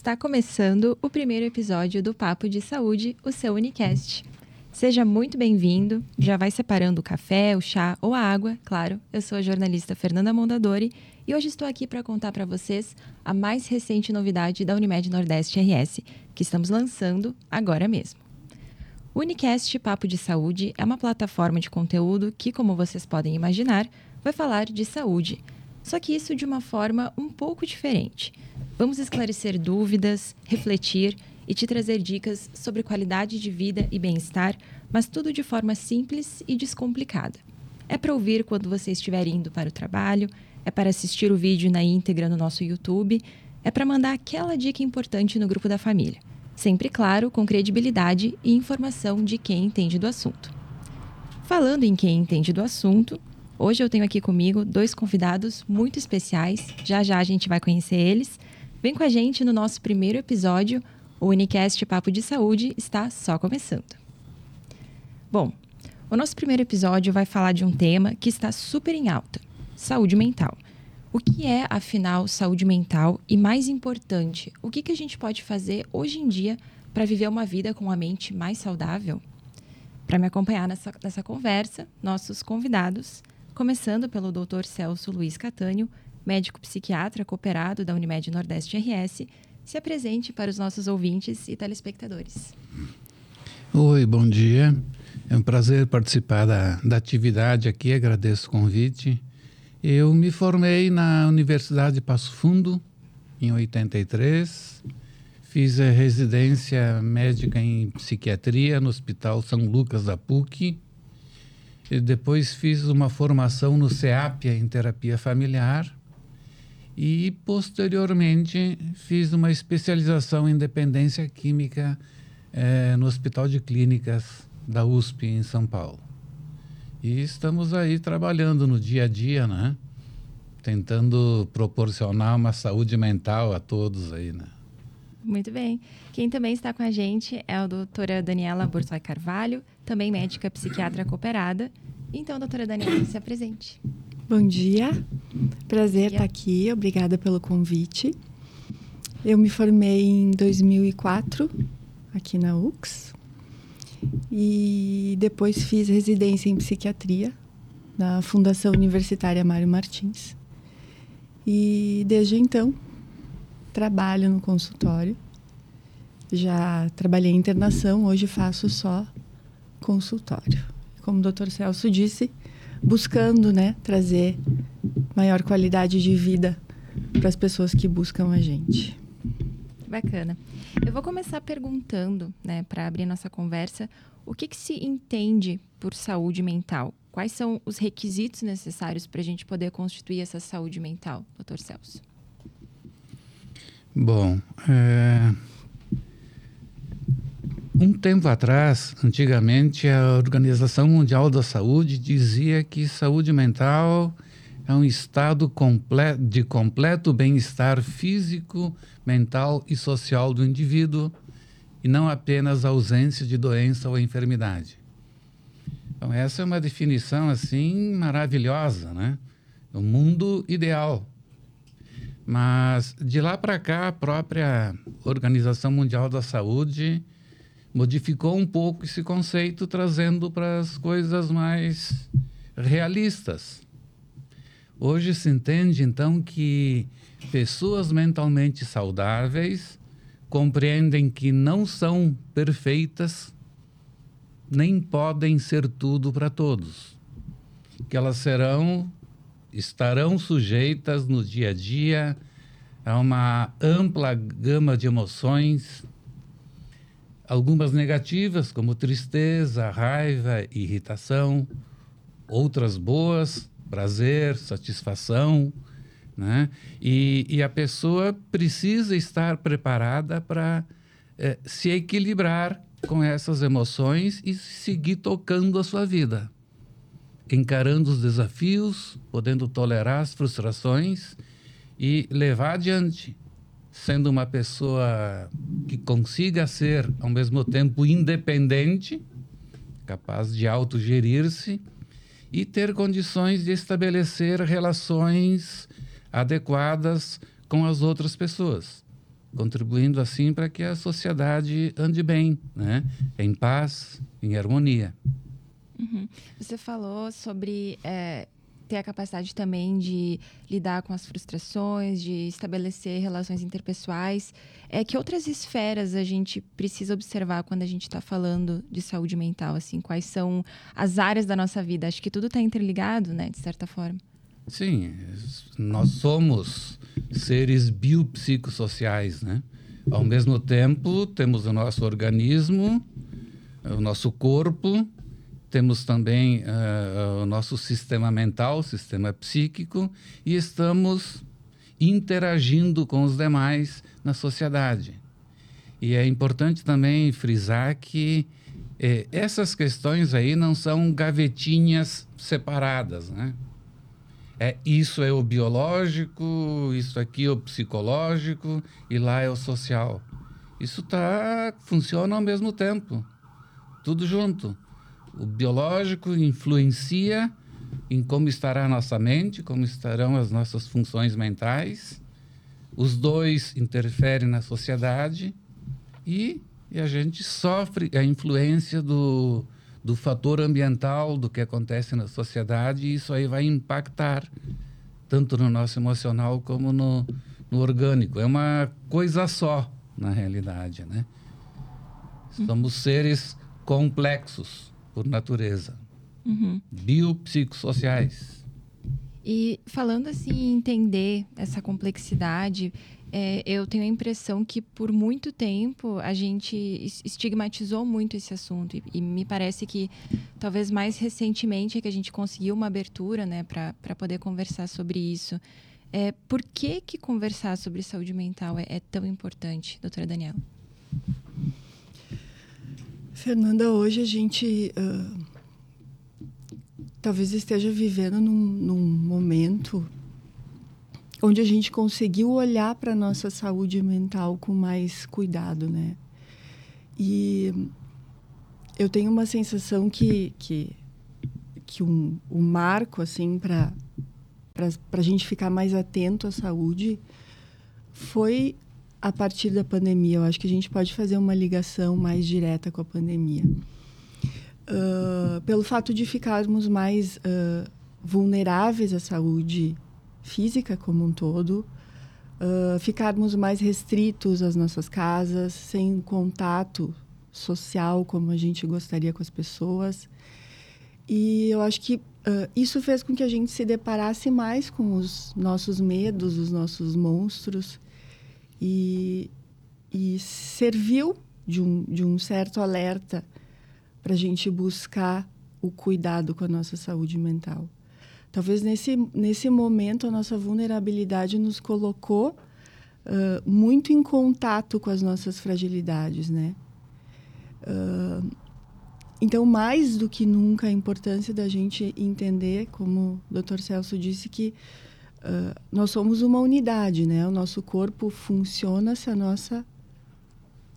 Está começando o primeiro episódio do Papo de Saúde, o seu Unicast. Seja muito bem-vindo. Já vai separando o café, o chá ou a água, claro. Eu sou a jornalista Fernanda Mondadori e hoje estou aqui para contar para vocês a mais recente novidade da Unimed Nordeste RS, que estamos lançando agora mesmo. O Unicast Papo de Saúde é uma plataforma de conteúdo que, como vocês podem imaginar, vai falar de saúde. Só que isso de uma forma um pouco diferente. Vamos esclarecer dúvidas, refletir e te trazer dicas sobre qualidade de vida e bem-estar, mas tudo de forma simples e descomplicada. É para ouvir quando você estiver indo para o trabalho, é para assistir o vídeo na íntegra no nosso YouTube, é para mandar aquela dica importante no grupo da família. Sempre claro, com credibilidade e informação de quem entende do assunto. Falando em quem entende do assunto, hoje eu tenho aqui comigo dois convidados muito especiais. Já já a gente vai conhecer eles. Vem com a gente no nosso primeiro episódio. O Unicast Papo de Saúde está só começando. Bom, o nosso primeiro episódio vai falar de um tema que está super em alta: saúde mental. O que é, afinal, saúde mental? E mais importante, o que, que a gente pode fazer hoje em dia para viver uma vida com a mente mais saudável? Para me acompanhar nessa, nessa conversa, nossos convidados, começando pelo Dr. Celso Luiz Catânio, médico psiquiatra cooperado da Unimed Nordeste RS, se apresente para os nossos ouvintes e telespectadores. Oi, bom dia. É um prazer participar da, da atividade aqui, agradeço o convite. Eu me formei na Universidade de Passo Fundo em 83. Fiz a residência médica em psiquiatria no Hospital São Lucas da PUC. E depois fiz uma formação no CEAPIA em terapia familiar e posteriormente fiz uma especialização em dependência química eh, no Hospital de Clínicas da USP em São Paulo. E estamos aí trabalhando no dia a dia, né? Tentando proporcionar uma saúde mental a todos aí, né? Muito bem. Quem também está com a gente é a doutora Daniela Borsoi Carvalho, também médica psiquiatra cooperada. Então, doutora Daniela, se apresente. Bom dia, prazer estar aqui, obrigada pelo convite. Eu me formei em 2004 aqui na UX e depois fiz residência em psiquiatria na Fundação Universitária Mário Martins. E desde então trabalho no consultório. Já trabalhei em internação, hoje faço só consultório. Como o Dr. Celso disse, buscando né, trazer maior qualidade de vida para as pessoas que buscam a gente. Bacana. Eu vou começar perguntando, né, para abrir nossa conversa, o que, que se entende por saúde mental? Quais são os requisitos necessários para a gente poder constituir essa saúde mental, doutor Celso? Bom, é, um tempo atrás, antigamente, a Organização Mundial da Saúde dizia que saúde mental é um estado comple de completo bem-estar físico, mental e social do indivíduo e não apenas ausência de doença ou enfermidade. Então, essa é uma definição assim maravilhosa, né? O mundo ideal. Mas de lá para cá, a própria Organização Mundial da Saúde modificou um pouco esse conceito, trazendo para as coisas mais realistas. Hoje se entende, então, que pessoas mentalmente saudáveis compreendem que não são perfeitas, nem podem ser tudo para todos. Que elas serão, estarão sujeitas no dia a dia a uma ampla gama de emoções, algumas negativas, como tristeza, raiva, irritação, outras boas, prazer, satisfação, né? E, e a pessoa precisa estar preparada para é, se equilibrar com essas emoções e seguir tocando a sua vida, encarando os desafios, podendo tolerar as frustrações e levar adiante sendo uma pessoa que consiga ser, ao mesmo tempo, independente, capaz de autogerir-se e ter condições de estabelecer relações adequadas com as outras pessoas. contribuindo assim para que a sociedade ande bem, né? em paz, em harmonia. Uhum. Você falou sobre é, ter a capacidade também de lidar com as frustrações, de estabelecer relações interpessoais. É que outras esferas a gente precisa observar quando a gente está falando de saúde mental, assim, quais são as áreas da nossa vida? Acho que tudo está interligado, né, de certa forma. Sim, nós somos seres biopsicossociais, né? Ao mesmo tempo, temos o nosso organismo, o nosso corpo, temos também uh, o nosso sistema mental, sistema psíquico, e estamos interagindo com os demais na sociedade. E é importante também frisar que eh, essas questões aí não são gavetinhas separadas, né? É, isso é o biológico, isso aqui é o psicológico e lá é o social. Isso tá funciona ao mesmo tempo, tudo junto. O biológico influencia em como estará a nossa mente, como estarão as nossas funções mentais. Os dois interferem na sociedade e, e a gente sofre a influência do, do fator ambiental, do que acontece na sociedade, e isso aí vai impactar tanto no nosso emocional como no, no orgânico. É uma coisa só, na realidade, né? Somos seres complexos por natureza. Uhum. Biopsicossociais. E falando assim, entender essa complexidade, é, eu tenho a impressão que por muito tempo a gente estigmatizou muito esse assunto e, e me parece que talvez mais recentemente é que a gente conseguiu uma abertura, né, para poder conversar sobre isso. É, por que que conversar sobre saúde mental é, é tão importante, doutora Daniela? Fernanda, hoje a gente uh, talvez esteja vivendo num, num, momento onde a gente conseguiu olhar para a nossa saúde mental com mais cuidado, né? E eu tenho uma sensação que, que, que um, um marco, assim, para a gente ficar mais atento à saúde foi a partir da pandemia. Eu acho que a gente pode fazer uma ligação mais direta com a pandemia. Uh, pelo fato de ficarmos mais uh, vulneráveis à saúde física como um todo, uh, ficarmos mais restritos às nossas casas, sem contato social como a gente gostaria com as pessoas. E eu acho que isso fez com que a gente se deparasse mais com os nossos medos, os nossos monstros e, e serviu de um, de um certo alerta para a gente buscar o cuidado com a nossa saúde mental. Talvez nesse, nesse momento a nossa vulnerabilidade nos colocou uh, muito em contato com as nossas fragilidades, né? Uh, então, mais do que nunca, a importância da gente entender, como o Dr. Celso disse, que uh, nós somos uma unidade, né? O nosso corpo funciona se a nossa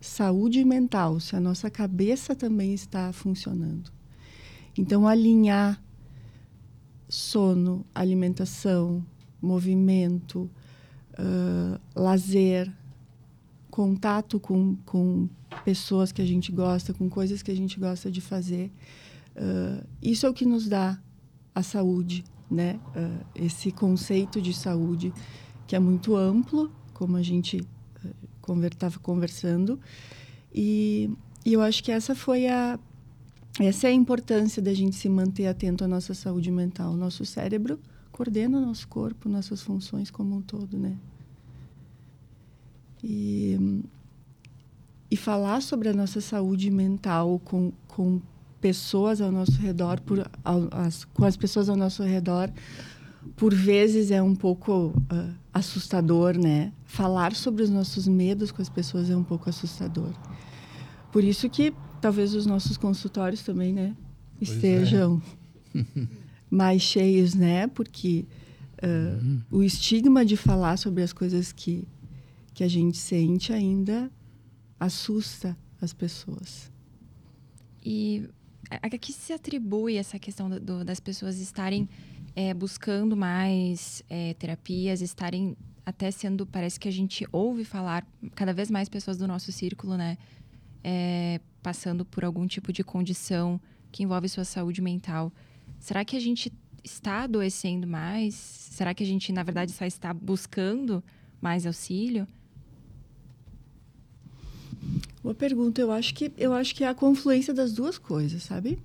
saúde mental, se a nossa cabeça também está funcionando. Então, alinhar sono, alimentação, movimento, uh, lazer, contato com, com pessoas que a gente gosta, com coisas que a gente gosta de fazer. Uh, isso é o que nos dá a saúde, né? Uh, esse conceito de saúde que é muito amplo, como a gente estava uh, conversando, e, e eu acho que essa foi a essa é a importância da gente se manter atento à nossa saúde mental. Nosso cérebro coordena o nosso corpo, nossas funções como um todo, né? E, e falar sobre a nossa saúde mental com, com pessoas ao nosso redor, por, as, com as pessoas ao nosso redor, por vezes é um pouco uh, assustador, né? Falar sobre os nossos medos com as pessoas é um pouco assustador. Por isso que talvez os nossos consultórios também, né, é. estejam é. mais cheios, né? Porque uh, uhum. o estigma de falar sobre as coisas que que a gente sente ainda assusta as pessoas. E a, que se atribui essa questão do, do, das pessoas estarem é, buscando mais é, terapias, estarem até sendo, parece que a gente ouve falar, cada vez mais pessoas do nosso círculo, né? É, passando por algum tipo de condição que envolve sua saúde mental. Será que a gente está adoecendo mais? Será que a gente, na verdade, só está buscando mais auxílio? Boa pergunta. Eu acho que eu acho que é a confluência das duas coisas, sabe?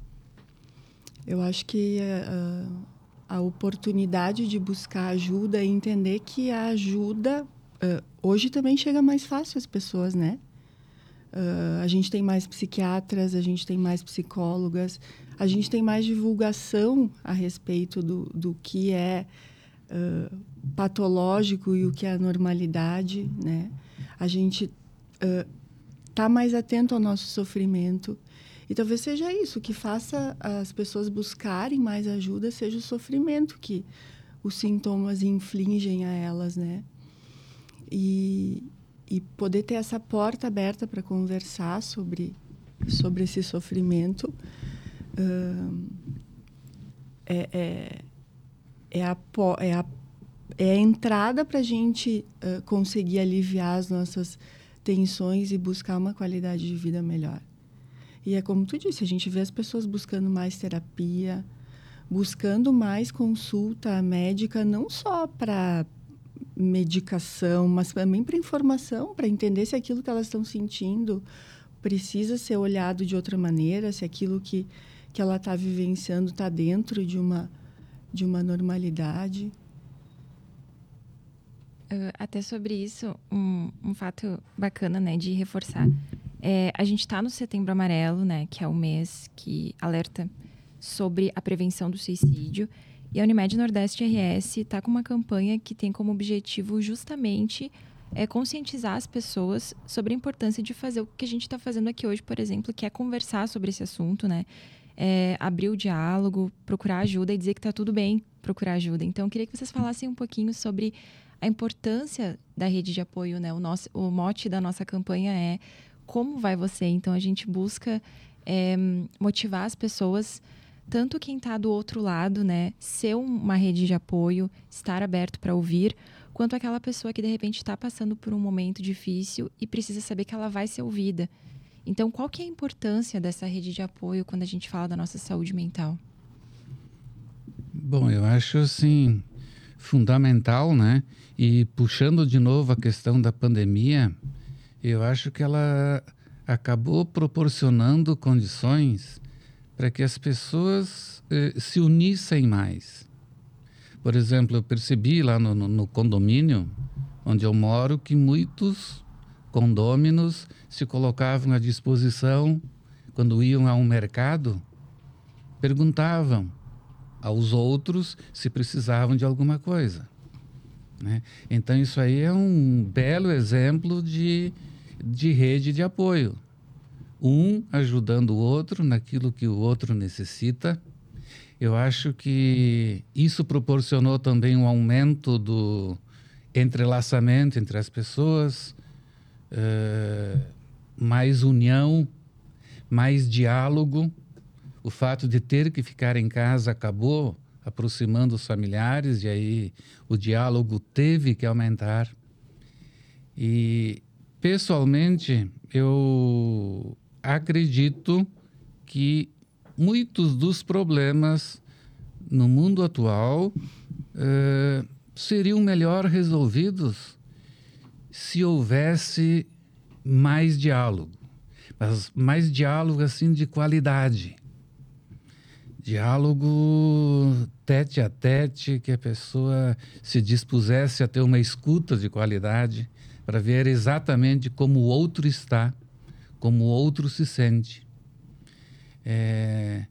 Eu acho que uh, a oportunidade de buscar ajuda e entender que a ajuda uh, hoje também chega mais fácil às pessoas, né? Uh, a gente tem mais psiquiatras, a gente tem mais psicólogas, a gente tem mais divulgação a respeito do, do que é uh, patológico e o que é a normalidade, né? A gente está uh, mais atento ao nosso sofrimento e talvez seja isso que faça as pessoas buscarem mais ajuda, seja o sofrimento que os sintomas infligem a elas, né? E, e poder ter essa porta aberta para conversar sobre, sobre esse sofrimento uh, é, é, é, a, é, a, é a entrada para a gente uh, conseguir aliviar as nossas tensões e buscar uma qualidade de vida melhor. E é como tu disse, a gente vê as pessoas buscando mais terapia, buscando mais consulta médica, não só para medicação, mas também para informação, para entender se aquilo que elas estão sentindo precisa ser olhado de outra maneira, se aquilo que, que ela está vivenciando está dentro de uma, de uma normalidade. Uh, até sobre isso, um, um fato bacana né, de reforçar. É, a gente está no Setembro Amarelo, né, que é o mês que alerta sobre a prevenção do suicídio. E a Unimed Nordeste RS está com uma campanha que tem como objetivo justamente é, conscientizar as pessoas sobre a importância de fazer o que a gente está fazendo aqui hoje, por exemplo, que é conversar sobre esse assunto, né? É, abrir o diálogo, procurar ajuda e dizer que está tudo bem procurar ajuda. Então, eu queria que vocês falassem um pouquinho sobre a importância da rede de apoio, né? O, nosso, o mote da nossa campanha é como vai você. Então, a gente busca é, motivar as pessoas tanto quem está do outro lado, né, ser uma rede de apoio, estar aberto para ouvir, quanto aquela pessoa que de repente está passando por um momento difícil e precisa saber que ela vai ser ouvida. Então, qual que é a importância dessa rede de apoio quando a gente fala da nossa saúde mental? Bom, eu acho assim fundamental, né? E puxando de novo a questão da pandemia, eu acho que ela acabou proporcionando condições para que as pessoas eh, se unissem mais. Por exemplo, eu percebi lá no, no, condomínio onde eu moro que muitos condôminos se colocavam à disposição quando iam a um mercado, perguntavam aos outros se precisavam de alguma coisa. Né? Então, isso aí é um belo exemplo de, de rede de apoio um ajudando o outro naquilo que o outro necessita. Eu acho que isso proporcionou também um aumento do entrelaçamento entre as pessoas, uh, mais união, mais diálogo. O fato de ter que ficar em casa acabou aproximando os familiares e aí o diálogo teve que aumentar. E pessoalmente eu acredito que muitos dos problemas no mundo atual eh, seriam melhor resolvidos se houvesse mais diálogo, mas mais diálogo assim de qualidade. Diálogo tete a tete, que a pessoa se dispusesse a ter uma escuta de qualidade para ver exatamente como o outro está como o outro se sente. É,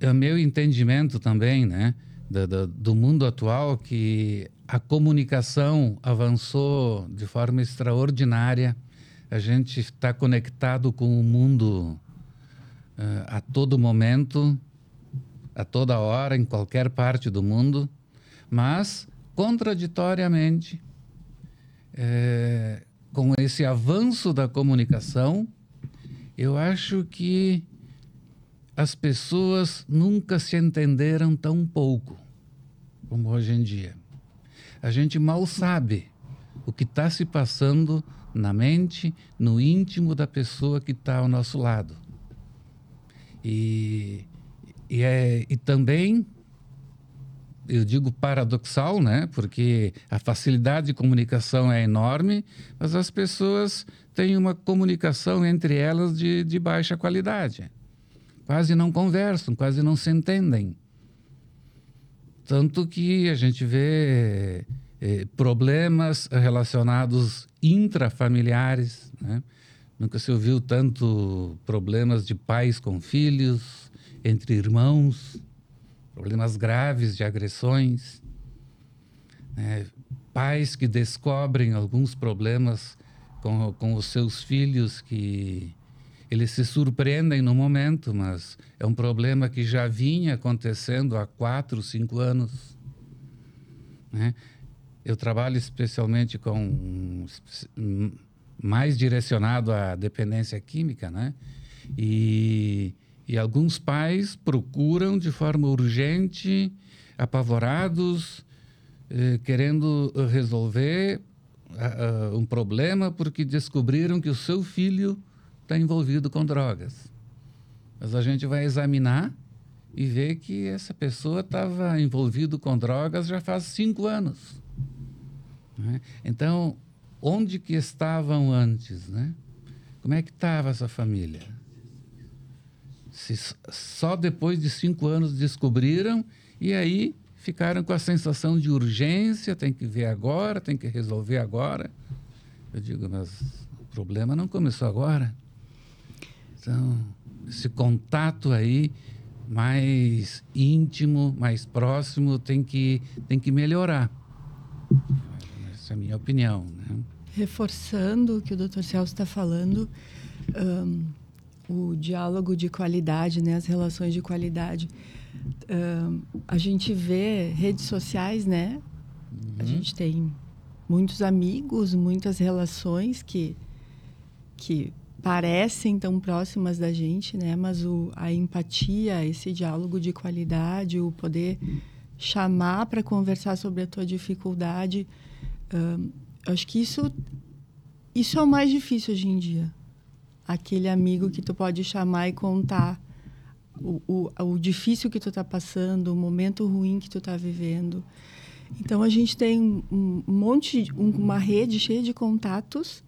é o meu entendimento também, né, do, do, do mundo atual, que a comunicação avançou de forma extraordinária. A gente está conectado com o mundo a todo momento, a toda hora, em qualquer parte do mundo, mas contraditoriamente, é, com esse avanço da comunicação, eu acho que as pessoas nunca se entenderam tão pouco como hoje em dia. a gente mal sabe o que está se passando na mente, no íntimo da pessoa que está ao nosso lado. E, e, é, e também, eu digo paradoxal, né? porque a facilidade de comunicação é enorme, mas as pessoas têm uma comunicação entre elas de, de baixa qualidade. Quase não conversam, quase não se entendem. Tanto que a gente vê eh, problemas relacionados intrafamiliares. Né? Nunca se ouviu tanto problemas de pais com filhos, entre irmãos, problemas graves de agressões. Né? Pais que descobrem alguns problemas com, com os seus filhos que eles se surpreendem no momento, mas é um problema que já vinha acontecendo há quatro, cinco anos. Né? Eu trabalho especialmente com mais direcionado à dependência química, né? E, e alguns pais procuram de forma urgente, apavorados, eh, querendo resolver uh, um problema porque descobriram que o seu filho está envolvido com drogas. Mas a gente vai examinar e ver que essa pessoa estava envolvido com drogas já faz cinco anos. Né? Então, onde que estavam antes, né? Como é que estava essa família? Se só depois de cinco anos descobriram e aí ficaram com a sensação de urgência, tem que ver agora, tem que resolver agora. Eu digo, mas o problema não começou agora. Então, esse contato aí mais íntimo, mais próximo, tem que, tem que melhorar. Essa é a minha opinião. Né? Reforçando o que o Dr. Celso está falando, um, o diálogo de qualidade, né, as relações de qualidade. Um, a gente vê redes sociais, né? Uhum. A gente tem muitos amigos, muitas relações que, que parecem tão próximas da gente, né? Mas o, a empatia, esse diálogo de qualidade, o poder chamar para conversar sobre a tua dificuldade, um, acho que isso isso é o mais difícil hoje em dia. Aquele amigo que tu pode chamar e contar o, o, o difícil que tu está passando, o momento ruim que tu está vivendo. Então a gente tem um, monte, uma rede cheia de contatos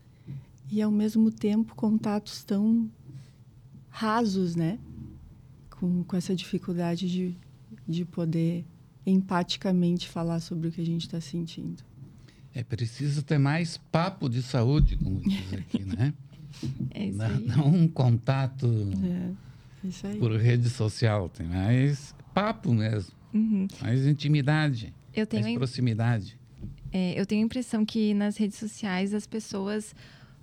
e ao mesmo tempo contatos tão rasos, né? Com, com essa dificuldade de, de poder empaticamente falar sobre o que a gente está sentindo. É preciso ter mais papo de saúde, como diz aqui, né? é isso aí. Não, um contato é, isso aí. por rede social, tem mais papo mesmo, uhum. mais intimidade, eu tenho mais proximidade. É, eu tenho a impressão que nas redes sociais as pessoas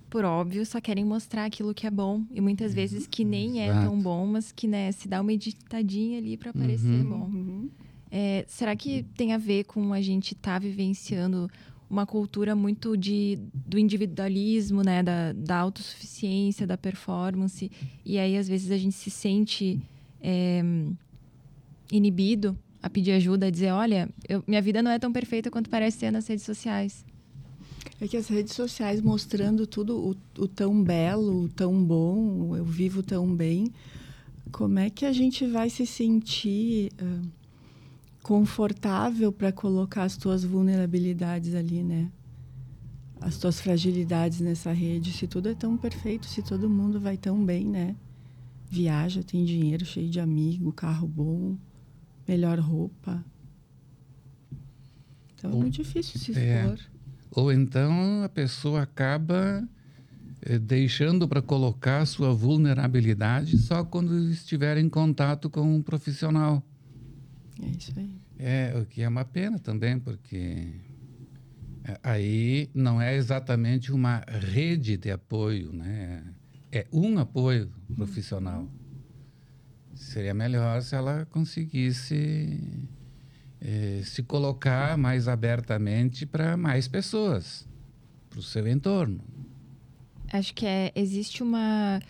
por óbvio, só querem mostrar aquilo que é bom. E muitas uhum. vezes que nem é tão bom, mas que né, se dá uma editadinha ali para parecer uhum. bom. Uhum. É, será que tem a ver com a gente estar tá vivenciando uma cultura muito de, do individualismo, né? Da, da autossuficiência, da performance. E aí, às vezes, a gente se sente é, inibido a pedir ajuda, a dizer, olha, eu, minha vida não é tão perfeita quanto parece ser nas redes sociais. É que as redes sociais mostrando tudo o, o, tão belo, o tão bom, eu vivo tão bem, como é que a gente vai se sentir uh, confortável para colocar as tuas vulnerabilidades ali, né? As tuas fragilidades nessa rede, se tudo é tão perfeito, se todo mundo vai tão bem, né? Viaja, tem dinheiro, cheio de amigo, carro bom, melhor roupa. Então é muito difícil se é. expor. É. Ou então a pessoa acaba eh, deixando para colocar sua vulnerabilidade só quando estiver em contato com um profissional. É isso aí. É, o que é uma pena também, porque eh, aí não é exatamente uma rede de apoio, né? É um apoio profissional. Seria melhor se ela conseguisse eh, se colocar mais abertamente para mais pessoas, para o seu entorno. Acho que é, existe uma,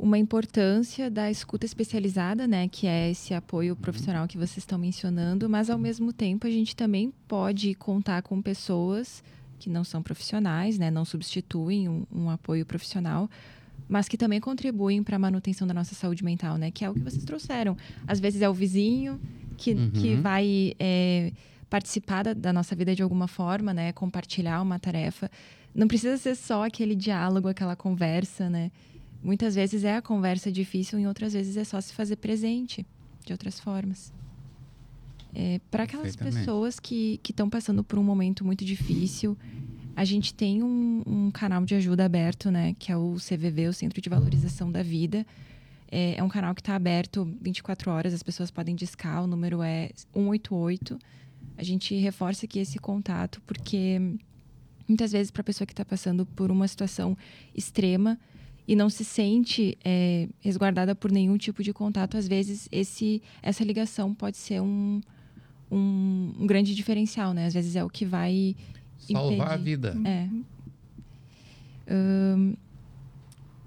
uma importância da escuta especializada, né, que é esse apoio profissional que vocês estão mencionando, mas ao mesmo tempo a gente também pode contar com pessoas que não são profissionais, né, não substituem um, um apoio profissional, mas que também contribuem para a manutenção da nossa saúde mental, né, que é o que vocês trouxeram. Às vezes é o vizinho que, uhum. que vai é, participar da, da nossa vida de alguma forma, né, compartilhar uma tarefa. Não precisa ser só aquele diálogo, aquela conversa, né? Muitas vezes é a conversa difícil, e outras vezes é só se fazer presente de outras formas. É, para aquelas pessoas que estão passando por um momento muito difícil, a gente tem um, um, canal de ajuda aberto, né? Que é o CVV, o Centro de Valorização da Vida. É, é um canal que está aberto 24 horas, as pessoas podem discar, o número é 188. A gente reforça aqui esse contato porque muitas vezes para a pessoa que está passando por uma situação extrema, e não se sente é, resguardada por nenhum tipo de contato, às vezes esse, essa ligação pode ser um, um, um grande diferencial, né? Às vezes é o que vai salvar impedir. a vida. É. Um,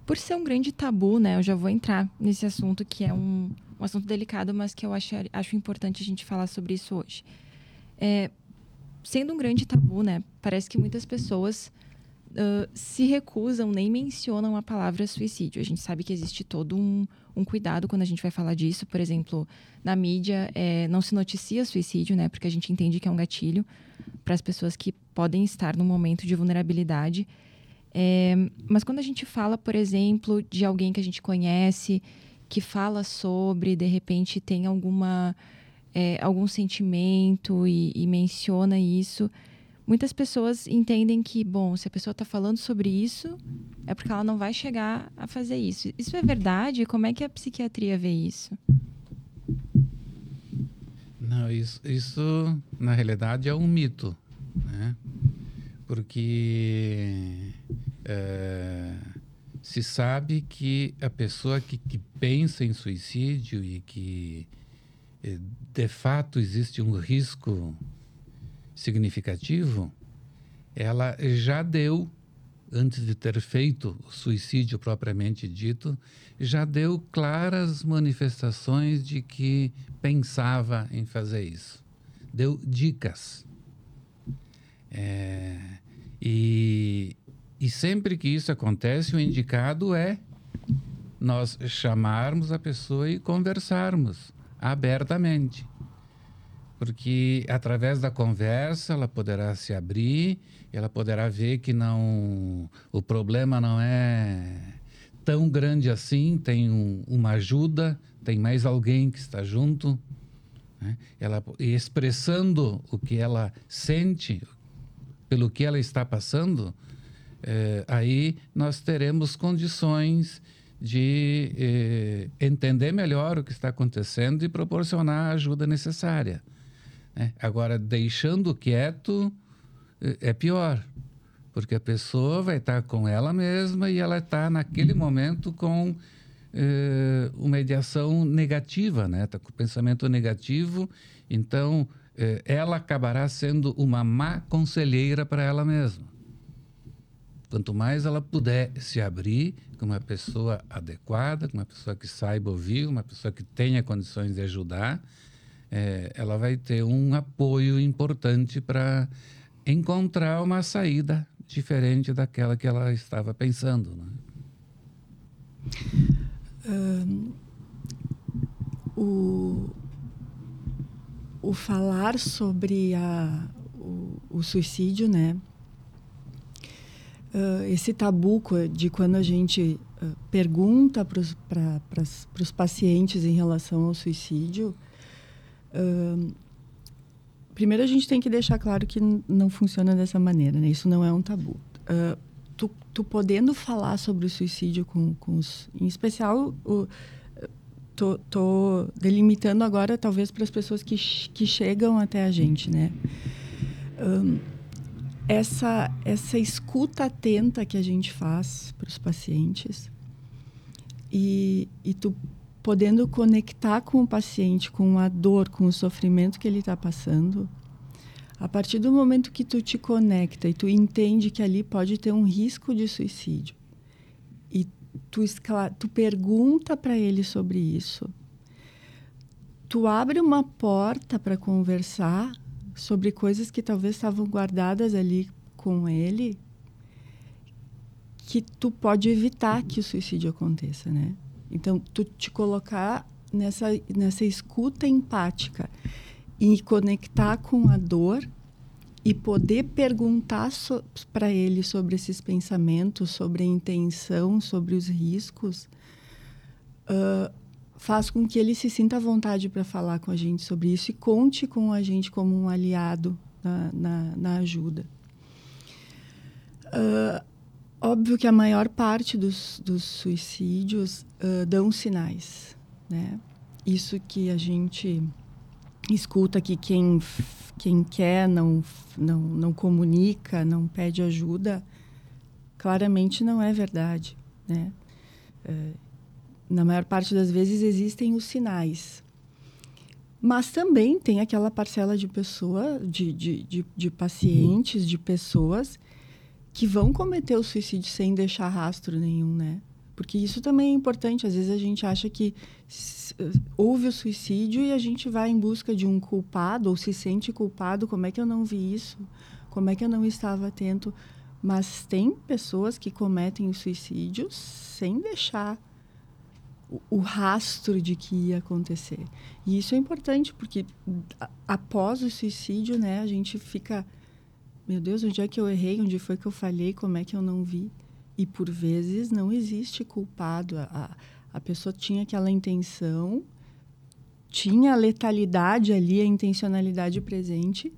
por ser um grande tabu, né? Eu já vou entrar nesse assunto que é um, um assunto delicado, mas que eu acho, acho importante a gente falar sobre isso hoje. É, sendo um grande tabu, né? Parece que muitas pessoas uh, se recusam, nem mencionam a palavra suicídio. A gente sabe que existe todo um, um cuidado quando a gente vai falar disso. Por exemplo, na mídia é, não se noticia suicídio, né? Porque a gente entende que é um gatilho para as pessoas que podem estar num momento de vulnerabilidade. É, mas quando a gente fala, por exemplo, de alguém que a gente conhece, que fala sobre, de repente tem alguma, é, algum sentimento e, e menciona isso, muitas pessoas entendem que, bom, se a pessoa está falando sobre isso, é porque ela não vai chegar a fazer isso. Isso é verdade? Como é que a psiquiatria vê isso? Não, isso, isso na realidade é um mito, né? Porque é, se sabe que a pessoa que, que pensa em suicídio e que é, de fato existe um risco significativo, ela já deu, antes de ter feito o suicídio propriamente dito, já deu claras manifestações de que pensava em fazer isso. Deu dicas. É, e, e sempre que isso acontece, o indicado é nós chamarmos a pessoa e conversarmos abertamente porque através da conversa ela poderá se abrir, ela poderá ver que não o problema não é tão grande assim, tem um, uma ajuda, tem mais alguém que está junto, né? ela expressando o que ela sente, pelo que ela está passando, é, aí nós teremos condições de eh, entender melhor o que está acontecendo e proporcionar a ajuda necessária. Né? Agora, deixando quieto é, é pior, porque a pessoa vai estar com ela mesma e ela está naquele momento com é, uma ideação negativa, né? Está com pensamento negativo, então é, ela acabará sendo uma má conselheira para ela mesma. Quanto mais ela puder se abrir com uma pessoa adequada, com uma pessoa que saiba ouvir, uma pessoa que tenha condições de ajudar, é, ela vai ter um apoio importante para encontrar uma saída diferente daquela que ela estava pensando. Né? Um, o, o falar sobre a, o, o suicídio, né? Uh, esse tabu de quando a gente uh, pergunta para os pacientes em relação ao suicídio, primeiro a gente tem que deixar claro que não funciona dessa maneira, né? Isso não é um tabu. Uh, tu, tu, podendo falar sobre o suicídio com, com os, em especial o, tô, tô delimitando agora talvez para as pessoas que, que chegam até a gente, né? Um, essa essa escuta atenta que a gente faz para os pacientes e, e tu podendo conectar com o paciente, com a dor, com o sofrimento que ele está passando, a partir do momento que tu te conecta e tu entende que ali pode ter um risco de suicídio e tu, tu pergunta para ele sobre isso, tu abre uma porta para conversar sobre coisas que talvez estavam guardadas ali com ele, que tu pode evitar que o suicídio aconteça, né? Então, tu te colocar nessa, nessa escuta empática e conectar com a dor e poder perguntar so, para ele sobre esses pensamentos, sobre a intenção, sobre os riscos, uh, faz com que ele se sinta à vontade para falar com a gente sobre isso e conte com a gente como um aliado na, na, na ajuda. Uh, Óbvio que a maior parte dos, dos suicídios uh, dão sinais, né? Isso que a gente escuta que quem, quem quer não, não, não comunica, não pede ajuda, claramente não é verdade, né? Uh, na maior parte das vezes existem os sinais. Mas também tem aquela parcela de pessoa, de, de, de, de pacientes, de pessoas que vão cometer o suicídio sem deixar rastro nenhum, né? Porque isso também é importante. Às vezes a gente acha que houve o suicídio e a gente vai em busca de um culpado ou se sente culpado. Como é que eu não vi isso? Como é que eu não estava atento? Mas tem pessoas que cometem o suicídio sem deixar o, o rastro de que ia acontecer. E isso é importante porque após o suicídio, né, a gente fica meu Deus, onde é que eu errei? Onde foi que eu falhei? Como é que eu não vi? E por vezes não existe culpado. A, a pessoa tinha aquela intenção, tinha a letalidade ali, a intencionalidade presente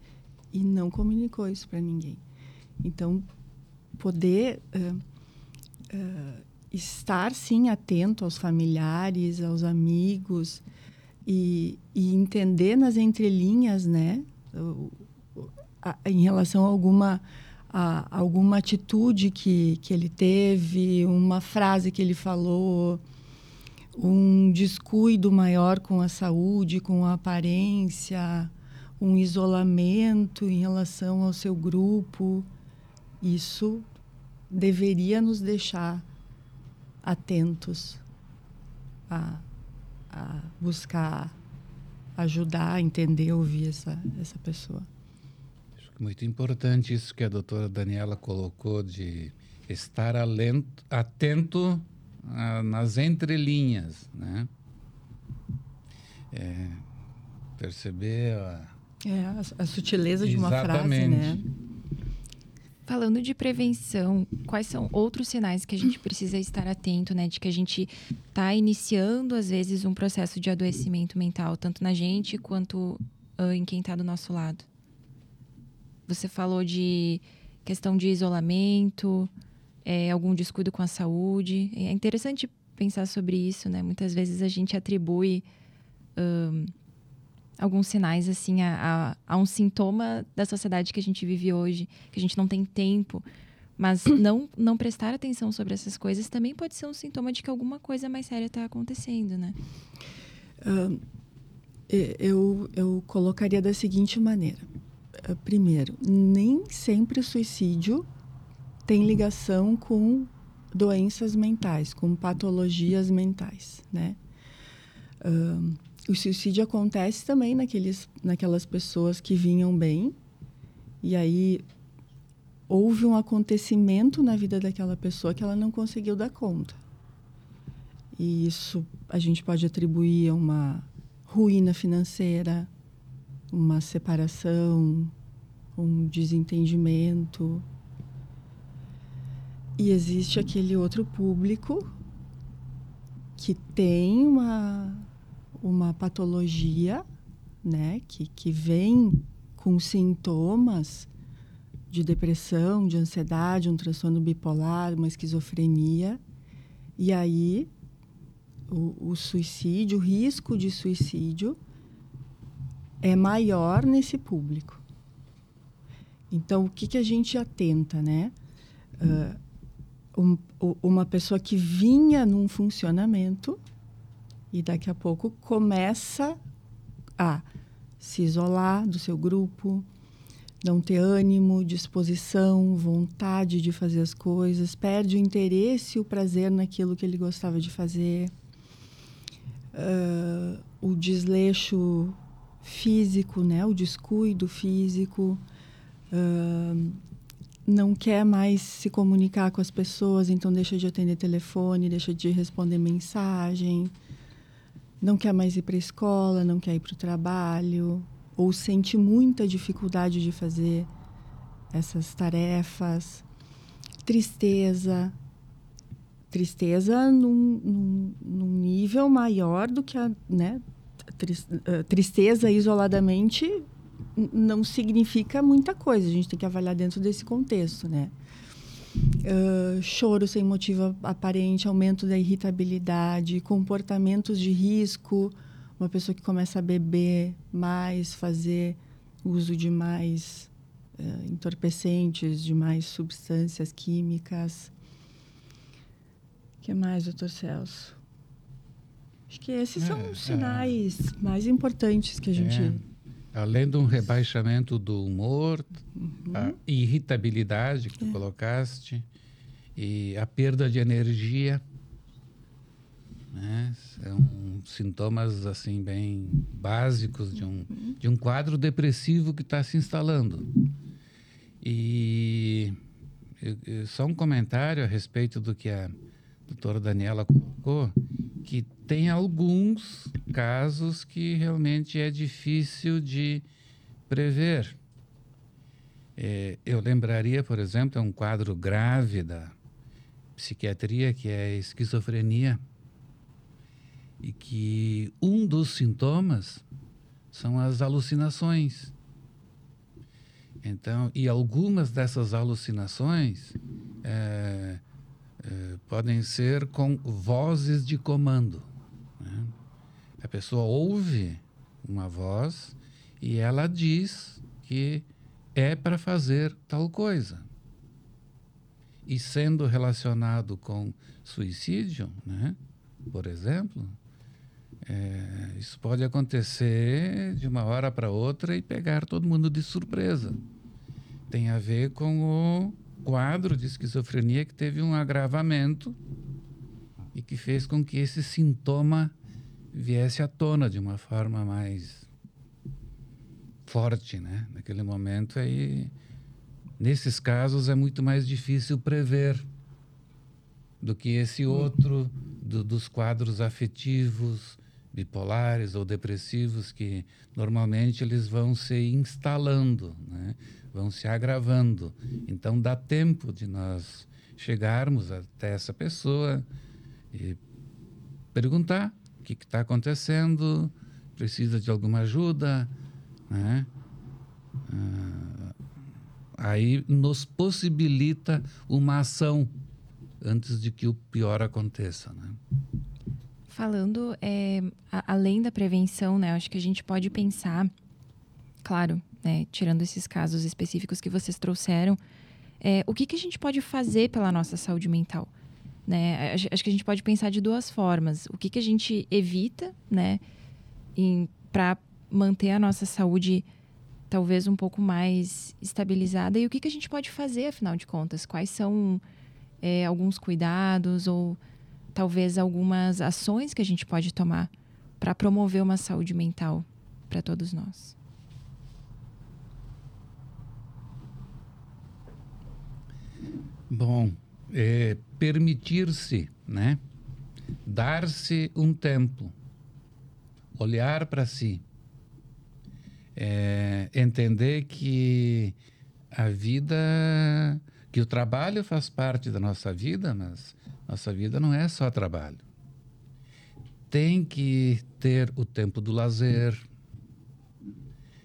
e não comunicou isso para ninguém. Então, poder uh, uh, estar sim atento aos familiares, aos amigos e, e entender nas entrelinhas, né? Em relação a alguma, a, alguma atitude que, que ele teve, uma frase que ele falou, um descuido maior com a saúde, com a aparência, um isolamento em relação ao seu grupo. Isso deveria nos deixar atentos a, a buscar ajudar, entender, ouvir essa, essa pessoa. Muito importante isso que a doutora Daniela colocou de estar alento, atento a, nas entrelinhas, né? É, perceber a... É, a, a sutileza de uma frase, né? Falando de prevenção, quais são outros sinais que a gente precisa estar atento, né? De que a gente está iniciando, às vezes, um processo de adoecimento mental, tanto na gente quanto uh, em quem está do nosso lado? Você falou de questão de isolamento, é, algum descuido com a saúde. É interessante pensar sobre isso, né? Muitas vezes a gente atribui um, alguns sinais assim a, a, a, um sintoma da sociedade que a gente vive hoje, que a gente não tem tempo. Mas não, não prestar atenção sobre essas coisas também pode ser um sintoma de que alguma coisa mais séria está acontecendo, né? Uh, eu, eu colocaria da seguinte maneira primeiro, nem sempre o suicídio tem ligação com doenças mentais, com patologias mentais, né? Uh, o suicídio acontece também naqueles, naquelas pessoas que vinham bem e aí houve um acontecimento na vida daquela pessoa que ela não conseguiu dar conta. E isso a gente pode atribuir a uma ruína financeira, uma separação, um desentendimento. E existe aquele outro público que tem uma, uma patologia, né, que, que vem com sintomas de depressão, de ansiedade, um transtorno bipolar, uma esquizofrenia. E aí o, o suicídio, o risco de suicídio é maior nesse público. Então, o que, que a gente atenta, né? Uh, um, uma pessoa que vinha num funcionamento e daqui a pouco começa a se isolar do seu grupo, não ter ânimo, disposição, vontade de fazer as coisas, perde o interesse e o prazer naquilo que ele gostava de fazer. Uh, o desleixo físico, né? o descuido físico. Não quer mais se comunicar com as pessoas, então deixa de atender telefone, deixa de responder mensagem, não quer mais ir para a escola, não quer ir para o trabalho, ou sente muita dificuldade de fazer essas tarefas, tristeza, tristeza num, num, num nível maior do que a né, eh, tristeza isoladamente não significa muita coisa. A gente tem que avaliar dentro desse contexto, né? Uh, choro sem motivo aparente, aumento da irritabilidade, comportamentos de risco, uma pessoa que começa a beber mais, fazer uso de mais uh, entorpecentes, de mais substâncias químicas. O que mais, doutor Celso? Acho que esses é, são os sinais é, mais importantes que a gente. É, além de um rebaixamento do humor, uhum. a irritabilidade que tu é. colocaste, e a perda de energia né? São sintomas assim bem básicos de um, de um quadro depressivo que está se instalando. E só um comentário a respeito do que a doutora Daniela colocou, que tem alguns casos que realmente é difícil de prever. É, eu lembraria, por exemplo, é um quadro grave da psiquiatria que é a esquizofrenia e que um dos sintomas são as alucinações. Então, e algumas dessas alucinações é, é, podem ser com vozes de comando. A pessoa ouve uma voz e ela diz que é para fazer tal coisa. E sendo relacionado com suicídio, né, por exemplo, é, isso pode acontecer de uma hora para outra e pegar todo mundo de surpresa. Tem a ver com o quadro de esquizofrenia que teve um agravamento e que fez com que esse sintoma viesse à tona de uma forma mais forte, né? Naquele momento aí, nesses casos é muito mais difícil prever do que esse outro do, dos quadros afetivos, bipolares ou depressivos que normalmente eles vão se instalando, né? vão se agravando. Então dá tempo de nós chegarmos até essa pessoa e perguntar que está acontecendo, precisa de alguma ajuda, né? Ah, aí nos possibilita uma ação antes de que o pior aconteça, né? Falando é, a, além da prevenção, né? Acho que a gente pode pensar, claro, né, tirando esses casos específicos que vocês trouxeram, é, o que, que a gente pode fazer pela nossa saúde mental? Né? Acho, que a gente pode pensar de duas formas. O que, que a gente evita, né, para manter a nossa saúde talvez um pouco mais estabilizada e o que, que a gente pode fazer, afinal de contas? Quais são é, alguns cuidados ou talvez algumas ações que a gente pode tomar para promover uma saúde mental para todos nós. Bom, é, permitir-se, né? Dar-se um tempo, olhar para si, é, entender que a vida, que o trabalho faz parte da nossa vida, mas nossa vida não é só trabalho. Tem que ter o tempo do lazer,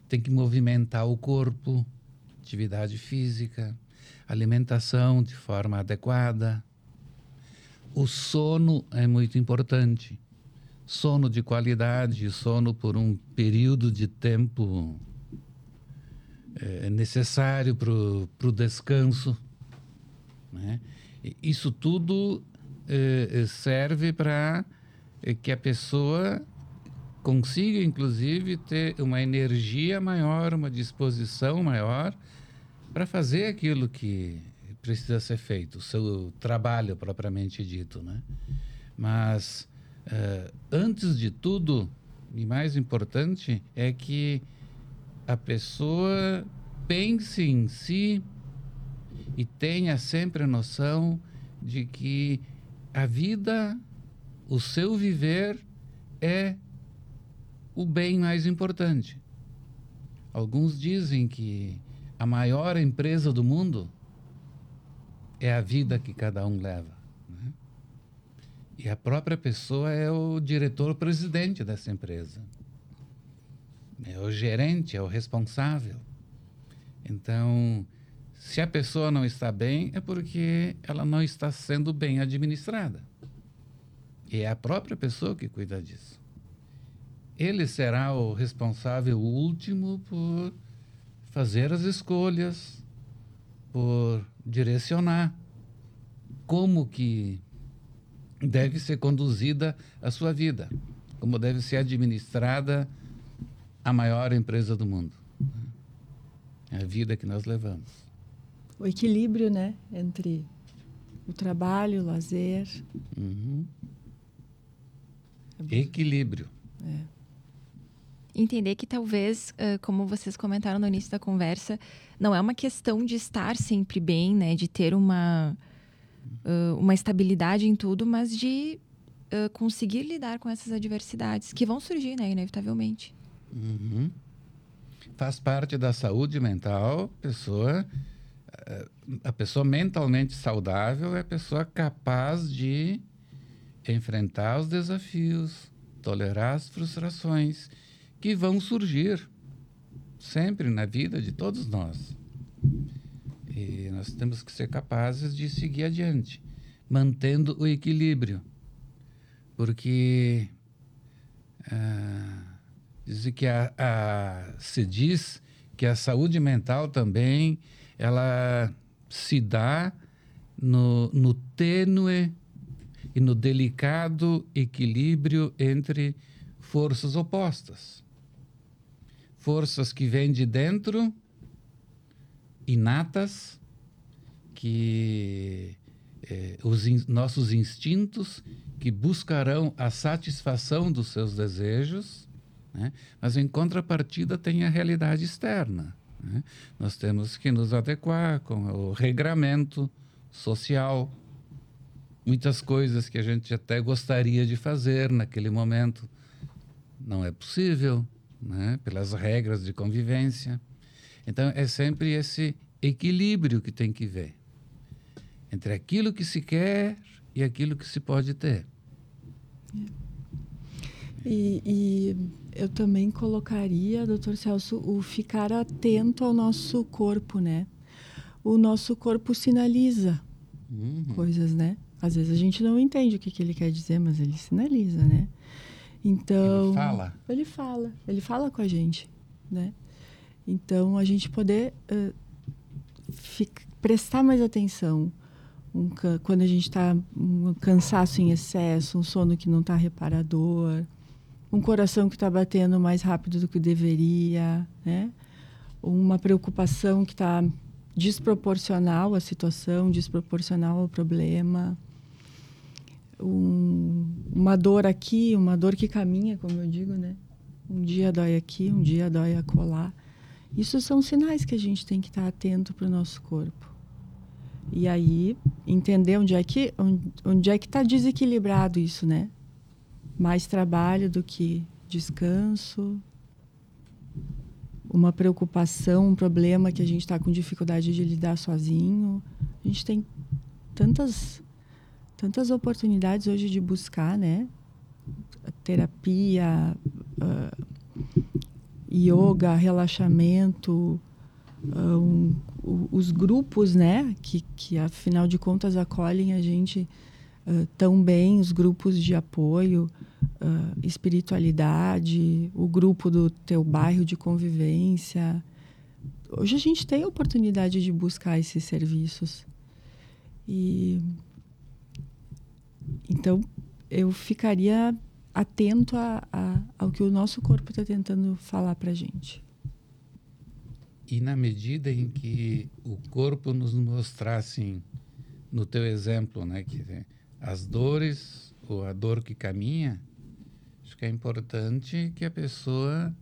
tem que movimentar o corpo, atividade física, alimentação de forma adequada. O sono é muito importante. Sono de qualidade, sono por um período de tempo é, necessário para o descanso. Né? Isso tudo eh, serve para que a pessoa consiga, inclusive, ter uma energia maior, uma disposição maior para fazer aquilo que precisa ser feito, o seu trabalho propriamente dito, né? Mas uh, antes de tudo, e mais importante, é que a pessoa pense em si e tenha sempre a noção de que a vida, o seu viver é o bem mais importante. Alguns dizem que a maior empresa do mundo é a vida que cada um leva. Né? E a própria pessoa é o diretor-presidente dessa empresa. É o gerente, é o responsável. Então, se a pessoa não está bem, é porque ela não está sendo bem administrada. E é a própria pessoa que cuida disso. Ele será o responsável último por fazer as escolhas, por direcionar como que deve ser conduzida a sua vida, como deve ser administrada a maior empresa do mundo. É a vida que nós levamos. O equilíbrio, né, entre o trabalho, o lazer. Uhum. É Equilíbrio. É entender que talvez, como vocês comentaram no início da conversa, não é uma questão de estar sempre bem, né? De ter uma, uma estabilidade em tudo, mas de conseguir lidar com essas adversidades que vão surgir, né? Inevitavelmente. Uhum. Faz parte da saúde mental, pessoa... A pessoa mentalmente saudável é a pessoa capaz de enfrentar os desafios, tolerar as frustrações que vão surgir sempre na vida de todos nós. E nós temos que ser capazes de seguir adiante, mantendo o equilíbrio. Porque ah, diz que a, a, se diz que a saúde mental também ela se dá no, no tênue e no delicado equilíbrio entre forças opostas forças que vêm de dentro, inatas, que eh, os in, nossos instintos que buscarão a satisfação dos seus desejos, né? mas em contrapartida tem a realidade externa. Né? Nós temos que nos adequar com o regramento social, muitas coisas que a gente até gostaria de fazer naquele momento não é possível né? pelas regras de convivência. Então, é sempre esse equilíbrio que tem que ver entre aquilo que se quer e aquilo que se pode ter. E, e, eu também colocaria, doutor Celso, o ficar atento ao nosso corpo, né? O nosso corpo sinaliza uhum. coisas, né? Às vezes a gente não entende o que, que ele quer dizer, mas ele sinaliza, né? Então. Ele fala? Ele fala. Ele fala com a gente, né? Então, a gente poder uh, fica, prestar mais atenção um, quando a gente está um cansaço em excesso, um sono que não está reparador, um coração que está batendo mais rápido do que deveria, né? Uma preocupação que está desproporcional à situação, desproporcional ao problema um, uma dor aqui, uma dor que caminha, como eu digo, né? Um dia dói aqui, um dia dói acolá. Isso são sinais que a gente tem que estar atento para o nosso corpo. E aí entender onde é que onde, é que está desequilibrado isso, né? Mais trabalho do que descanso, uma preocupação, um problema que a gente está com dificuldade de lidar sozinho. A gente tem tantas tantas oportunidades hoje de buscar, né? Terapia, uh, yoga, relaxamento, uh, um, os grupos, né? Que, que afinal de contas acolhem a gente uh, tão bem, os grupos de apoio, espiritualidade, o grupo do teu bairro de convivência. Hoje a gente tem a oportunidade de buscar esses serviços. E então, eu ficaria atento a, a, ao que o nosso corpo está tentando falar para gente. E na medida em que o corpo nos mostrasse, no teu exemplo, né, que as dores ou a dor que caminha, acho que é importante que a pessoa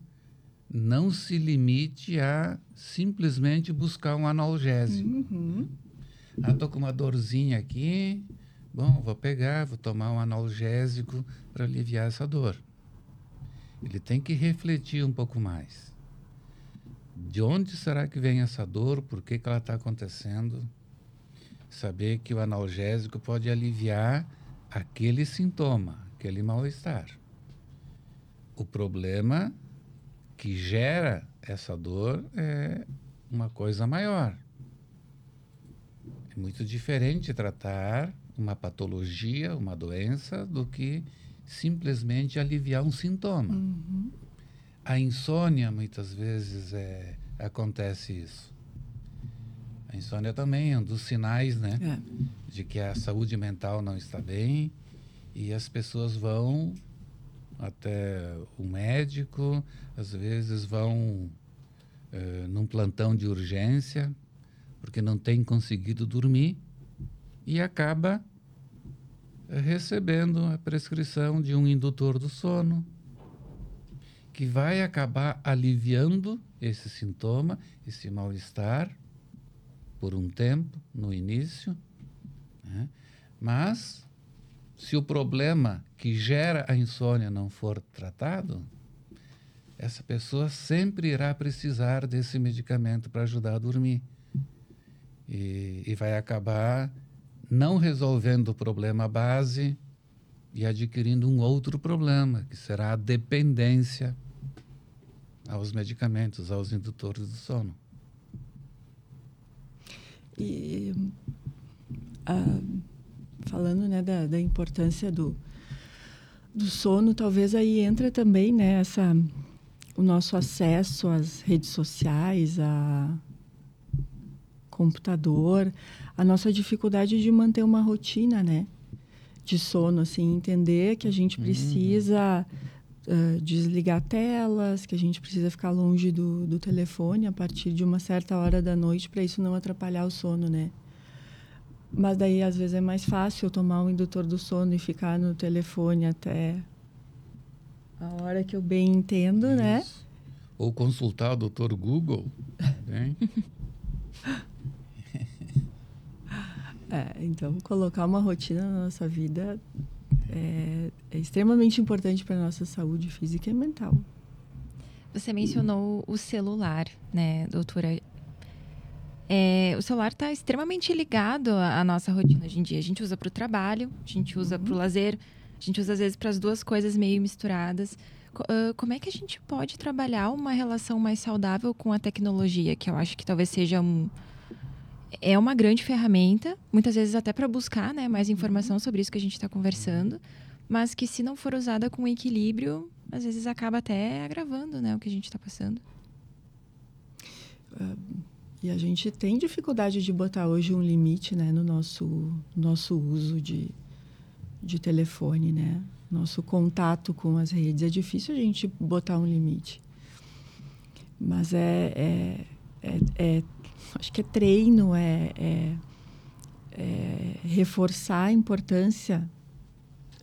não se limite a simplesmente buscar um analgésico. Uhum. Ah, tô com uma dorzinha aqui, bom, vou pegar, vou tomar um analgésico para aliviar essa dor. Ele tem que refletir um pouco mais. De onde será que vem essa dor? Por que, que ela está acontecendo? Saber que o analgésico pode aliviar aquele sintoma, aquele mal-estar. O problema que gera essa dor é uma coisa maior. É muito diferente tratar uma patologia, uma doença, do que simplesmente aliviar um sintoma. Uhum. A insônia, muitas vezes, é, acontece isso. A insônia também é um dos sinais, né? É. De que a saúde mental não está bem e as pessoas vão até o médico, às vezes vão eh, num plantão de urgência, porque não tem conseguido dormir e acaba recebendo a prescrição de um indutor do sono, que vai acabar aliviando esse sintoma, esse mal-estar, por um tempo, no início. Né? Mas, se o problema que gera a insônia não for tratado, essa pessoa sempre irá precisar desse medicamento para ajudar a dormir. E, e vai acabar não resolvendo o problema base e adquirindo um outro problema, que será a dependência aos medicamentos, aos indutores do sono. E ah, falando né, da, da importância do, do sono, talvez aí entra também né, essa, o nosso acesso às redes sociais, a computador, a nossa dificuldade de manter uma rotina, né? De sono, assim, entender que a gente precisa uh, desligar telas, que a gente precisa ficar longe do, do telefone a partir de uma certa hora da noite para isso não atrapalhar o sono, né? Mas daí, às vezes, é mais fácil eu tomar um indutor do sono e ficar no telefone até a hora que eu bem entendo, né? Isso. Ou consultar o doutor Google. Hein? É, então, colocar uma rotina na nossa vida é, é extremamente importante para a nossa saúde física e mental. Você mencionou o celular, né, doutora? É, o celular está extremamente ligado à, nossa rotina hoje em dia. A gente usa para o trabalho, a gente usa uhum. para o lazer, a gente usa às vezes para as duas coisas meio misturadas. Uh, como é que a gente pode trabalhar uma relação mais saudável com a tecnologia, que eu acho que talvez seja um, é uma grande ferramenta, muitas vezes até para buscar né, mais informação uhum. sobre isso que a gente está conversando, mas que se não for usada com equilíbrio, às vezes acaba até agravando né, o que a gente está passando. Uh, e a gente tem dificuldade de botar hoje um limite né, no nosso, nosso uso de, de telefone, né? Nosso contato com as redes. É difícil a gente botar um limite. Mas é, é, é, é acho que é treino, é, é, é reforçar a importância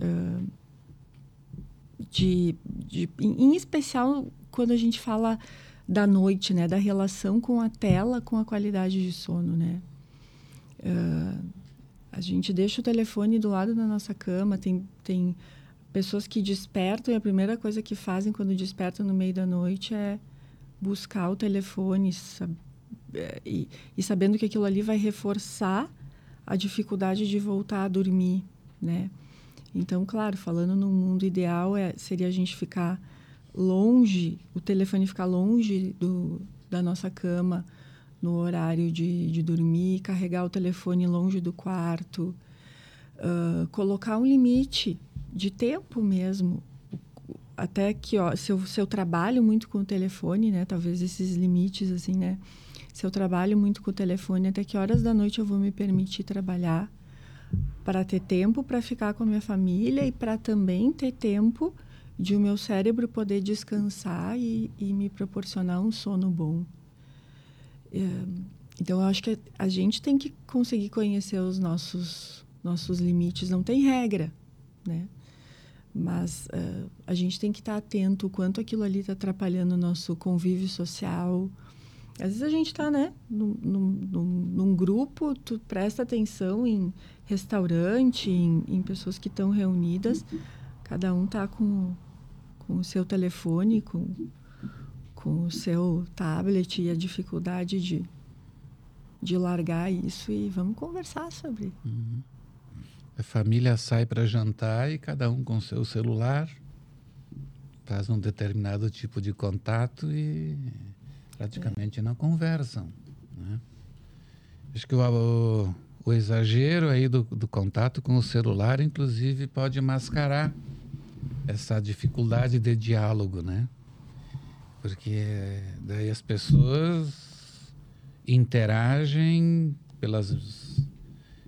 uh, de, de, em especial quando a gente fala da noite, né, da relação com a tela, com a qualidade de sono, né. Uh, a gente deixa o telefone do lado da nossa cama, tem, tem pessoas que despertam e a primeira coisa que fazem quando despertam no meio da noite é buscar o telefone, sabe? É, e, e sabendo que aquilo ali vai reforçar a dificuldade de voltar a dormir, né? Então, claro, falando no mundo ideal, é, seria a gente ficar longe, o telefone ficar longe do, da nossa cama no horário de, de dormir, carregar o telefone longe do quarto, uh, colocar um limite de tempo mesmo. Até que, ó, se eu, se eu trabalho muito com o telefone, né, talvez esses limites, assim, né, se eu trabalho muito com o telefone, até que horas da noite eu vou me permitir trabalhar para ter tempo para ficar com a minha família e para também ter tempo de o meu cérebro poder descansar e, e me proporcionar um sono bom. É, então, eu acho que a gente tem que conseguir conhecer os nossos, nossos limites. Não tem regra, né? Mas uh, a gente tem que estar atento o quanto aquilo ali está atrapalhando o nosso convívio social. Às vezes a gente está, né, num, num, num, grupo, tu presta atenção em restaurante, em, em pessoas que estão reunidas, cada um está com, com o seu telefone, com, com o seu tablet e a dificuldade de, de largar isso e vamos conversar sobre. Uhum. A família sai para jantar e cada um com seu celular faz um determinado tipo de contato e praticamente não conversam. Né? Acho que o, o, o exagero aí do, do, contato com o celular, inclusive, pode mascarar essa dificuldade de diálogo, né? Porque daí as pessoas interagem pelas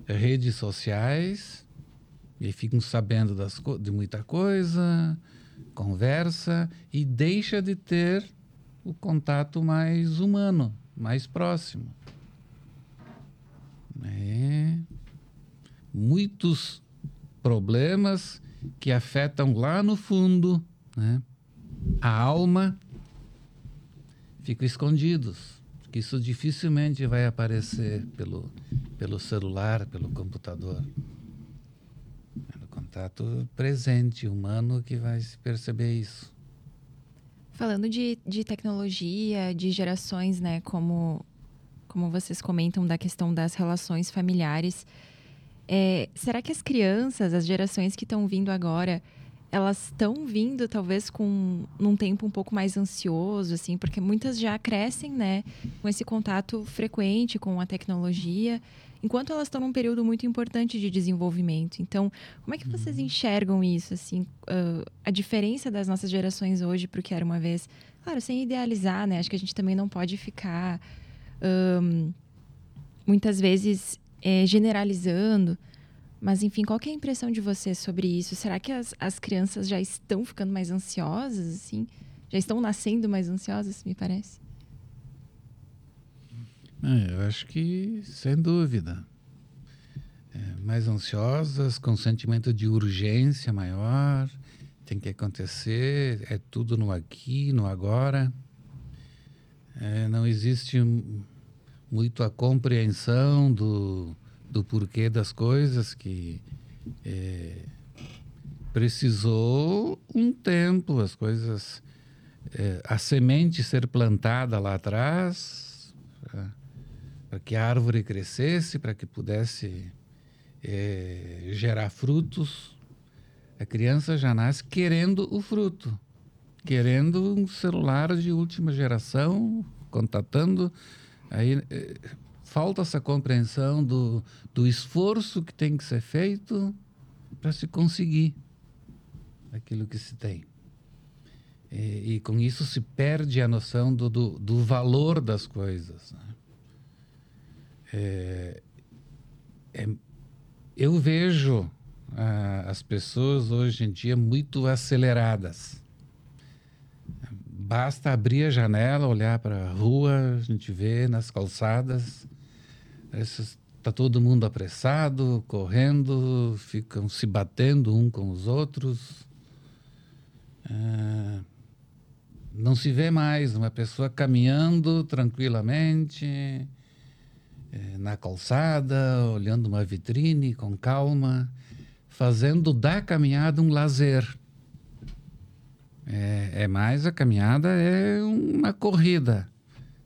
redes sociais e ficam sabendo das, de muita coisa, conversa e deixa de ter o contato mais humano, mais próximo. É. Muitos problemas que afetam lá no fundo né, a alma ficam escondidos. Porque isso dificilmente vai aparecer pelo, pelo celular, pelo computador. É no contato presente, humano, que vai se perceber isso. Falando de, de tecnologia, de gerações, né, como, como vocês comentam da questão das relações familiares, é, será que as crianças, as gerações que estão vindo agora, elas estão vindo talvez com num tempo um pouco mais ansioso, assim, porque muitas já crescem, né, com esse contato frequente com a tecnologia, enquanto elas estão num período muito importante de desenvolvimento. Então, como é que vocês uhum. enxergam isso, assim, uh, a diferença das nossas gerações hoje para o que era uma vez? Claro, sem idealizar, né? Acho que a gente também não pode ficar um, muitas vezes é, generalizando. Mas, enfim, qual é a impressão de você sobre isso? Será que as, as crianças já estão ficando mais ansiosas, assim? Já estão nascendo mais ansiosas, me parece? É, eu acho que, sem dúvida. É, mais ansiosas, com sentimento de urgência maior, tem que acontecer, é tudo no aqui, no agora. É, não existe muito a compreensão do, do porquê das coisas que é, precisou um tempo, as coisas, é, a semente ser plantada lá atrás, para que a árvore crescesse, para que pudesse é, gerar frutos. A criança já nasce querendo o fruto, querendo um celular de última geração, contatando. Aí é, falta essa compreensão do, do esforço que tem que ser feito para se conseguir aquilo que se tem. E, e, com isso se perde a noção do, do, do valor das coisas. Né? É, é, eu vejo ah, as pessoas hoje em dia muito aceleradas. Basta abrir a janela, olhar para a rua, a gente vê nas calçadas Está todo mundo apressado, correndo, ficam se batendo um com os outros. É, não se vê mais uma pessoa caminhando tranquilamente é, na calçada, olhando uma vitrine com calma, fazendo da caminhada um lazer. É, é mais a caminhada é uma corrida.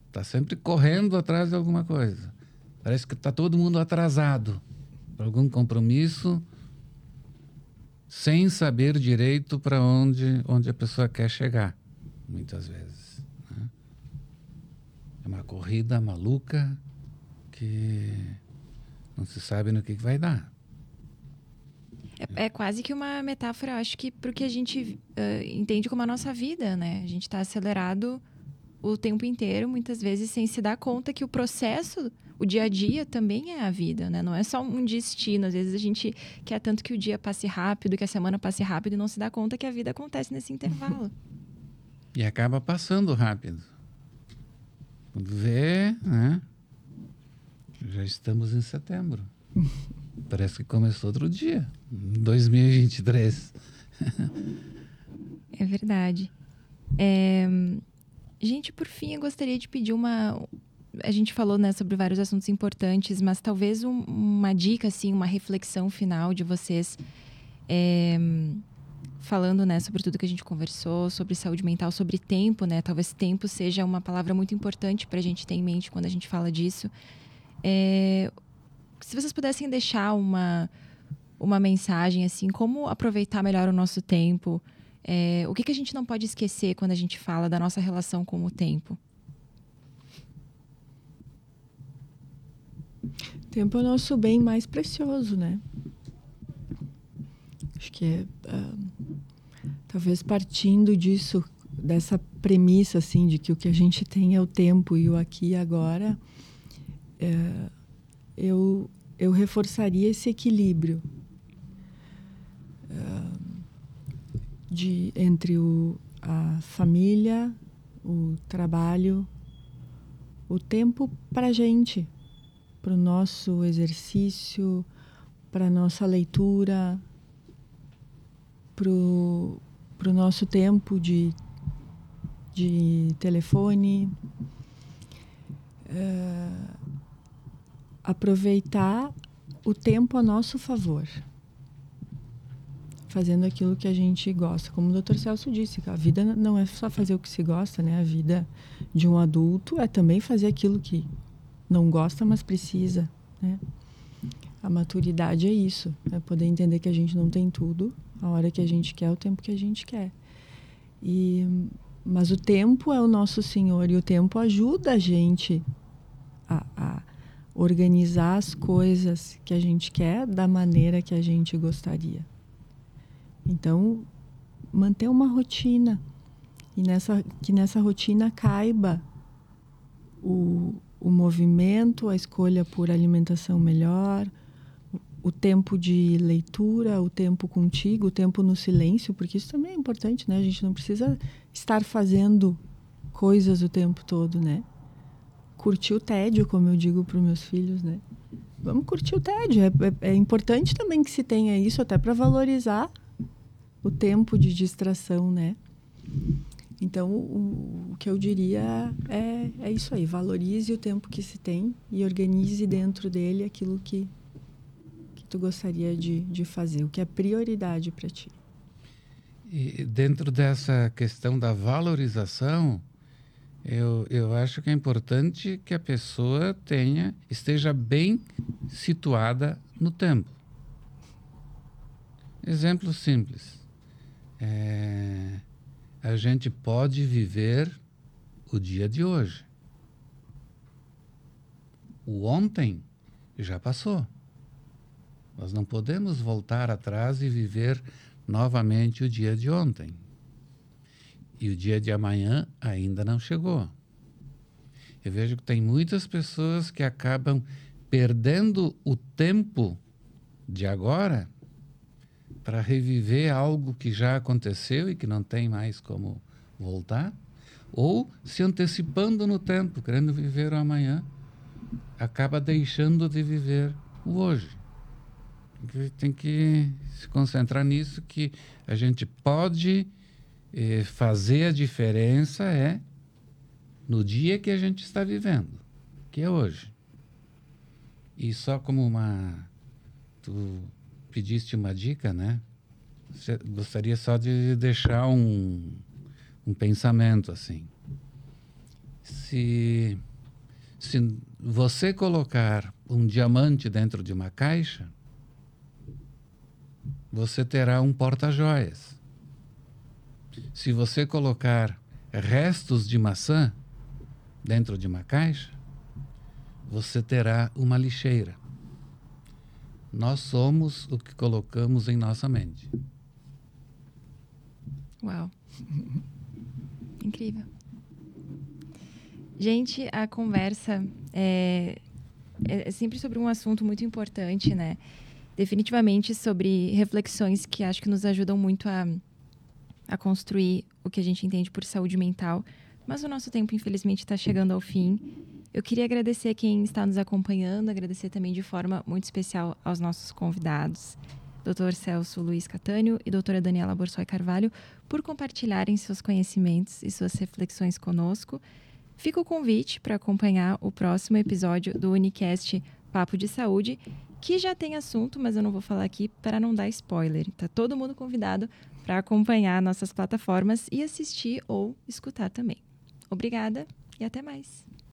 Está sempre correndo atrás de alguma coisa. Parece que está todo mundo atrasado para algum compromisso, sem saber direito para onde, onde a pessoa quer chegar, muitas vezes. Né? É uma corrida maluca que não se sabe no que, que vai dar. É, é, quase que uma metáfora, acho que, para o que a gente uh, entende como a nossa vida, né? A gente está acelerado o tempo inteiro, muitas vezes sem se dar conta que o processo, o dia a dia também é a vida, né? Não é só um destino. Às vezes a gente quer tanto que o dia passe rápido, que a semana passe rápido e não se dá conta que a vida acontece nesse intervalo. E acaba passando rápido. vê, né? Já estamos em setembro. Parece que começou outro dia, 2023. é verdade. É... Gente, por fim, eu gostaria de pedir uma. A gente falou né, sobre vários assuntos importantes, mas talvez um, uma dica, assim, uma reflexão final de vocês. É falando, né, sobre tudo que a gente conversou, sobre saúde mental, sobre tempo, né? Talvez tempo seja uma palavra muito importante para a gente ter em mente quando a gente fala disso. É, se vocês pudessem deixar uma uma mensagem assim, como aproveitar melhor o nosso tempo, é, o que, que a gente não pode esquecer quando a gente fala da nossa relação com o tempo? Tempo é o nosso bem mais precioso, né? Acho que é, uh, talvez partindo disso, dessa premissa assim de que o que a gente tem é o tempo e o aqui e agora, uh, eu eu reforçaria esse equilíbrio uh, de entre o, a família, o trabalho, o tempo para a gente, para o nosso exercício, para nossa leitura, pro, pro nosso tempo de, de telefone. Uh, aproveitar o tempo a nosso favor. Fazendo aquilo que a gente gosta. Como o Dr. Celso disse, a vida não é só fazer o que se gosta, né? A vida de um adulto é também fazer aquilo que não gosta, mas precisa, né? A maturidade é isso, é poder entender que a gente não tem tudo, a hora que a gente quer, o tempo que a gente quer. E, mas o tempo é o nosso Senhor e o tempo ajuda a gente a, a organizar as coisas que a gente quer da maneira que a gente gostaria. Então, manter uma rotina e nessa, que nessa rotina caiba o, o movimento, a escolha por alimentação melhor, o tempo de leitura, o tempo contigo, o tempo no silêncio, porque isso também é importante, né? A gente não precisa estar fazendo coisas o tempo todo, né? Curtir o tédio, como eu digo para os meus filhos, né? Vamos curtir o tédio. É, é, é importante também que se tenha isso, até para valorizar o tempo de distração, né? Então, o, o, que eu diria é, é isso aí: valorize o tempo que se tem e organize dentro dele aquilo que tu gostaria de, de fazer? O que é prioridade para ti? E dentro dessa questão da valorização, eu, eu acho que é importante que a pessoa tenha, esteja bem situada no tempo. Exemplo simples. É, a gente pode viver o dia de hoje. O ontem já passou. Nós não podemos voltar atrás e viver novamente o dia de ontem. E o dia de amanhã ainda não chegou. Eu vejo que tem muitas pessoas que acabam perdendo o tempo de agora para reviver algo que já aconteceu e que não tem mais como voltar, ou se antecipando no tempo, querendo viver o amanhã, acaba deixando de viver o hoje tem que se concentrar nisso que a gente pode eh, fazer a diferença é no dia que a gente está vivendo, que é hoje. E só como uma tu pediste uma dica, né? Gostaria só de deixar um, um pensamento assim. Se se você colocar um diamante dentro de uma caixa, você terá um porta-joias. Se você colocar restos de maçã dentro de uma caixa, você terá uma lixeira. Nós somos o que colocamos em nossa mente. Uau! Incrível. Gente, a conversa é, é sempre sobre um assunto muito importante, né? definitivamente sobre reflexões que acho que nos ajudam muito a, a construir o que a gente entende por saúde mental mas o nosso tempo, infelizmente, está chegando ao fim. Eu queria agradecer quem está nos acompanhando, agradecer também de forma muito especial aos nossos convidados, Dr. Celso Luiz Catânio e doutora Daniela Borsoi Carvalho, por compartilharem seus conhecimentos e suas reflexões conosco. Fica o convite para acompanhar o próximo episódio do Unicast Papo de Saúde, que já tem assunto, mas eu não vou falar aqui para não dar spoiler. Tá todo mundo convidado para acompanhar nossas plataformas e assistir ou escutar também. Obrigada e até mais.